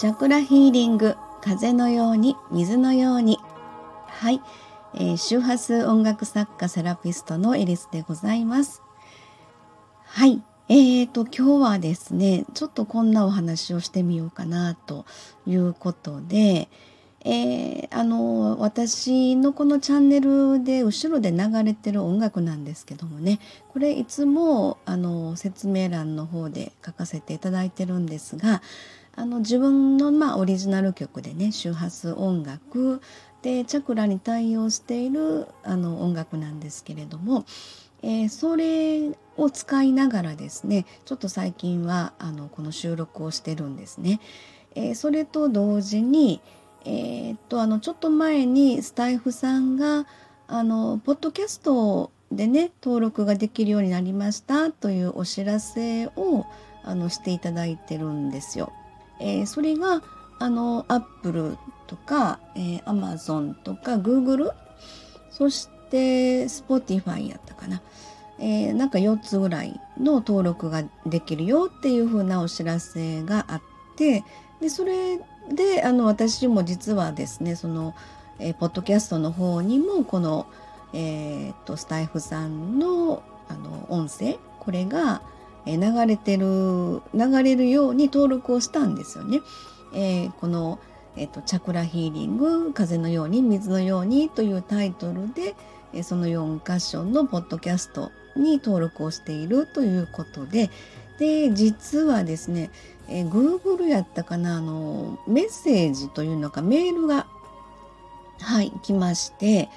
チャクラヒーリング風のように水のように。はい、えー、周波数音楽作家セラピストのエリスでございます。はい。えーと今日はですねちょっとこんなお話をしてみようかなということで、えー、あの私のこのチャンネルで後ろで流れてる音楽なんですけどもねこれいつもあの説明欄の方で書かせていただいてるんですがあの自分の、まあ、オリジナル曲でね周波数音楽でチャクラに対応しているあの音楽なんですけれども、えー、それを使いながらですねちょっと最近はあのこの収録をしてるんですね。えー、それと同時にえー、っとあのちょっと前にスタイフさんがあのポッドキャストでね登録ができるようになりましたというお知らせをあのしていただいてるんですよ。えー、それがあのアップルとか、えー、Amazon とか Google そして Spotify やったかな、えー、なんか4つぐらいの登録ができるよっていう風なお知らせがあってでそれであの私も実はですねその、えー、ポッドキャストの方にもこの、えーと、スタイフさんのあの音声？これが流れてる流れるように登録をしたんですよね。えー、この、えーと「チャクラヒーリング風のように水のように」というタイトルで、え、その4箇所のポッドキャストに登録をしているということでで実はですねえー、Google やったかなあのメッセージというのかメールがはい来まして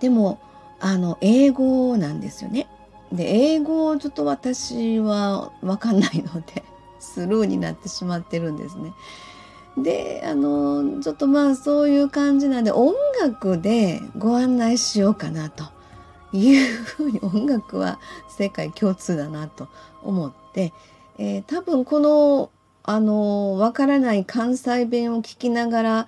でもあの英語なんですよね。で英語をちょっと私は分かんないので スルーになってしまってるんですね。であのちょっとまあそういう感じなんで音楽でご案内しようかなというふうに音楽は世界共通だなと思って、えー、多分このあのわからない関西弁を聞きながら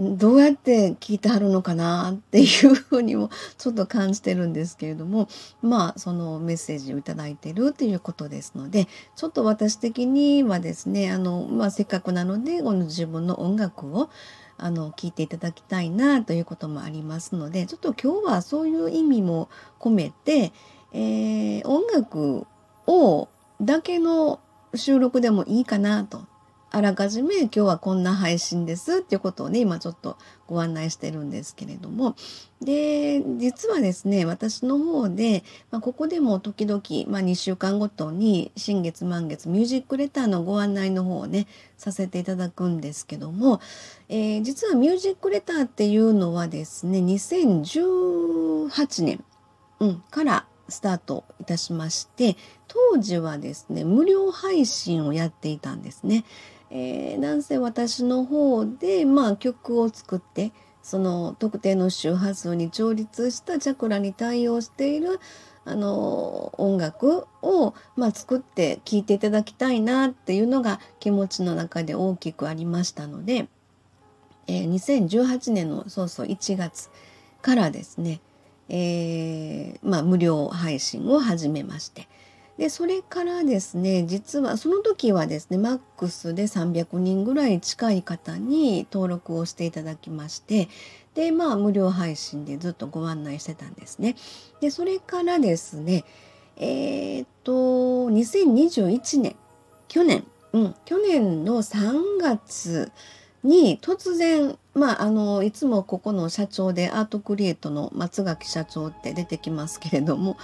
どうやって聞いてはるのかなっていうふうにもちょっと感じてるんですけれどもまあそのメッセージを頂いてるっていうことですのでちょっと私的にはですねあの、まあ、せっかくなのでこの自分の音楽をあの聞いていただきたいなということもありますのでちょっと今日はそういう意味も込めて、えー、音楽をだけの収録でもいいかなとあらかじめ今日はこんな配信ですっていうことをね今ちょっとご案内してるんですけれどもで実はですね私の方で、まあ、ここでも時々、まあ、2週間ごとに新月満月ミュージックレターのご案内の方をねさせていただくんですけども、えー、実はミュージックレターっていうのはですね2018年、うん、からスタートいたしまして当時はですね無料配信をやっていたんですね。えー、なんせ私の方で、まあ、曲を作ってその特定の周波数に調律したチャクラに対応しているあの音楽を、まあ、作って聴いていただきたいなっていうのが気持ちの中で大きくありましたので、えー、2018年のそうそう1月からですねえー、まあ、無料配信を始めましてでそれからですね実はその時はですねマックスで300人ぐらい近い方に登録をしていただきましてでまあ無料配信でずっとご案内してたんですね。でそれからですねえー、っと2021年去年、うん、去年の3月に突然まああのいつもここの社長でアートクリエイトの松垣社長って出てきますけれども、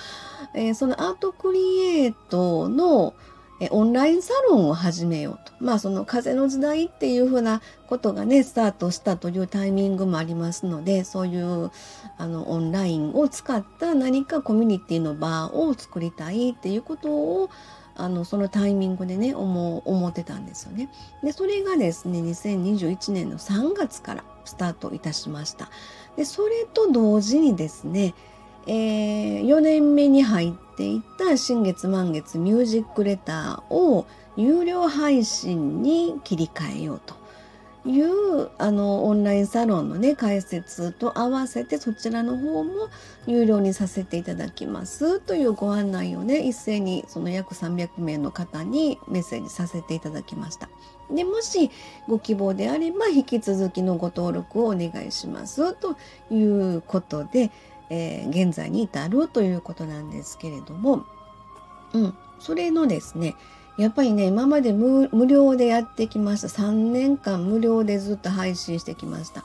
えー、そのアートクリエイトのえオンラインサロンを始めようと。まあその風の時代っていうふうなことがね、スタートしたというタイミングもありますので、そういうあのオンラインを使った何かコミュニティの場を作りたいっていうことをあのそのタイミングでね思思ってたんですよね。でそれがですね2021年の3月からスタートいたしました。でそれと同時にですね、えー、4年目に入っていった新月満月ミュージックレターを有料配信に切り替えようというあのオンラインサロンのね解説と合わせてそちらの方も有料にさせていただきますというご案内をね一斉にその約300名の方にメッセージさせていただきました。でもしご希望であれば引き続きのご登録をお願いしますということで、えー、現在に至るということなんですけれども、うん、それのですねやっぱりね今まで無料でやってきました。3年間無料でずっと配信してきました、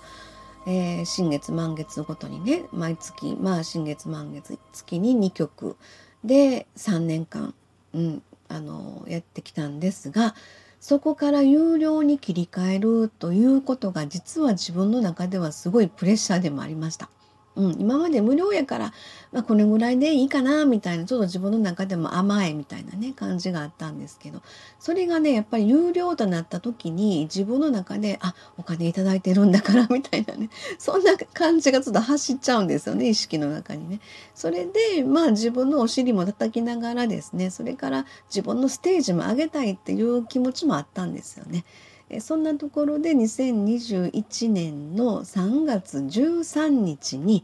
えー、新月満月ごとにね毎月まあ新月満月月に2曲。で3年間、うん、あのやってきたんですがそこから有料に切り替えるということが実は自分の中ではすごいプレッシャーでもありました。うん、今まで無料やから、まあ、これぐらいでいいかなみたいなちょっと自分の中でも甘えみたいなね感じがあったんですけどそれがねやっぱり有料となった時に自分の中であお金頂いてるんだからみたいなね そんな感じがちょっと走っちゃうんですよね意識の中にね。それでまあ自分のお尻も叩きながらですねそれから自分のステージも上げたいっていう気持ちもあったんですよね。そんなところで2021年の3月13日に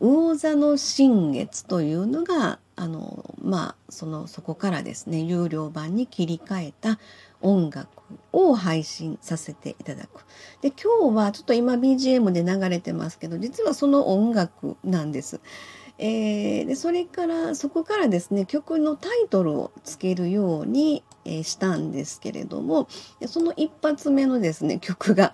魚座の新月というのがあのまあそのそこからですね有料版に切り替えた音楽を配信させていただく。で今日はちょっと今 BGM で流れてますけど実はその音楽なんです。えー、でそれからそこからですね曲のタイトルをつけるように、えー、したんですけれどもその一発目のですね曲が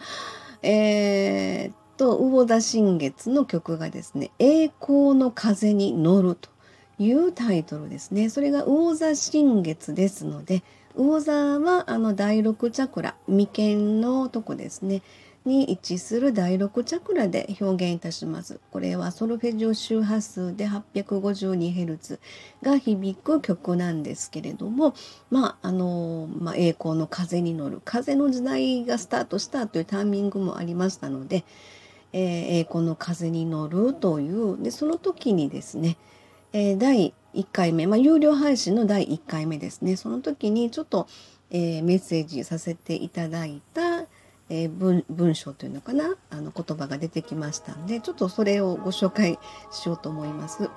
えー、っと魚田新月の曲がですね「栄光の風に乗る」というタイトルですね。それが魚座新月ですので魚座はあの第六チャクラ眉間のとこですね。に位置する第6チャクラで表現いたします。これはソルフェジオ周波数で 852Hz が響く曲なんですけれども、まああのまあ、栄光の風に乗る風の時代がスタートしたというタイミングもありましたので、えー、栄光の風に乗るというでその時にですね、えー、第1回目、まあ、有料配信の第1回目ですねその時にちょっと、えー、メッセージさせていただいたえー、文文章というのかな？あの言葉が出てきましたんでちょっとそれをご紹介しようと思います。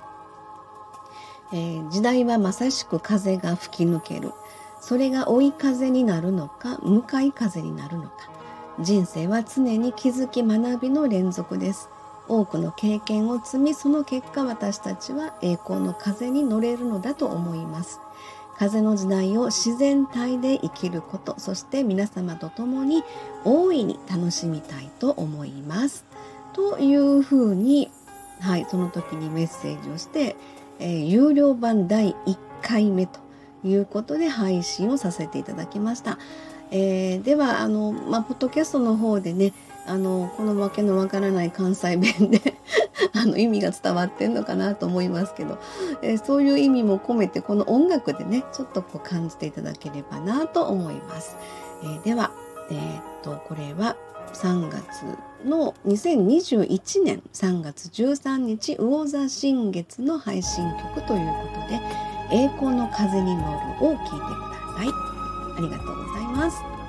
えー、時代はまさしく風が吹き抜ける。それが追い風になるのか向かい風になるのか。人生は常に気づき学びの連続です。多くの経験を積みその結果私たちは栄光の風に乗れるのだと思います。風の時代を自然体で生きることそして皆様と共に大いに楽しみたいと思います。というふうに、はい、その時にメッセージをして、えー、有料版第1回目ということで配信をさせていただきました。えー、ではあの、まあ、ポッドキャストの方でねあのこのわけのわからない関西弁であの意味が伝わってんのかなと思いますけど、えー、そういう意味も込めてこの音楽でねちょっとこう感じていただければなと思います。えー、では、えー、っとこれは3月の2021年3月13日魚座新月の配信曲ということで「栄光の風に乗る」を聴いてください。ありがとうございます。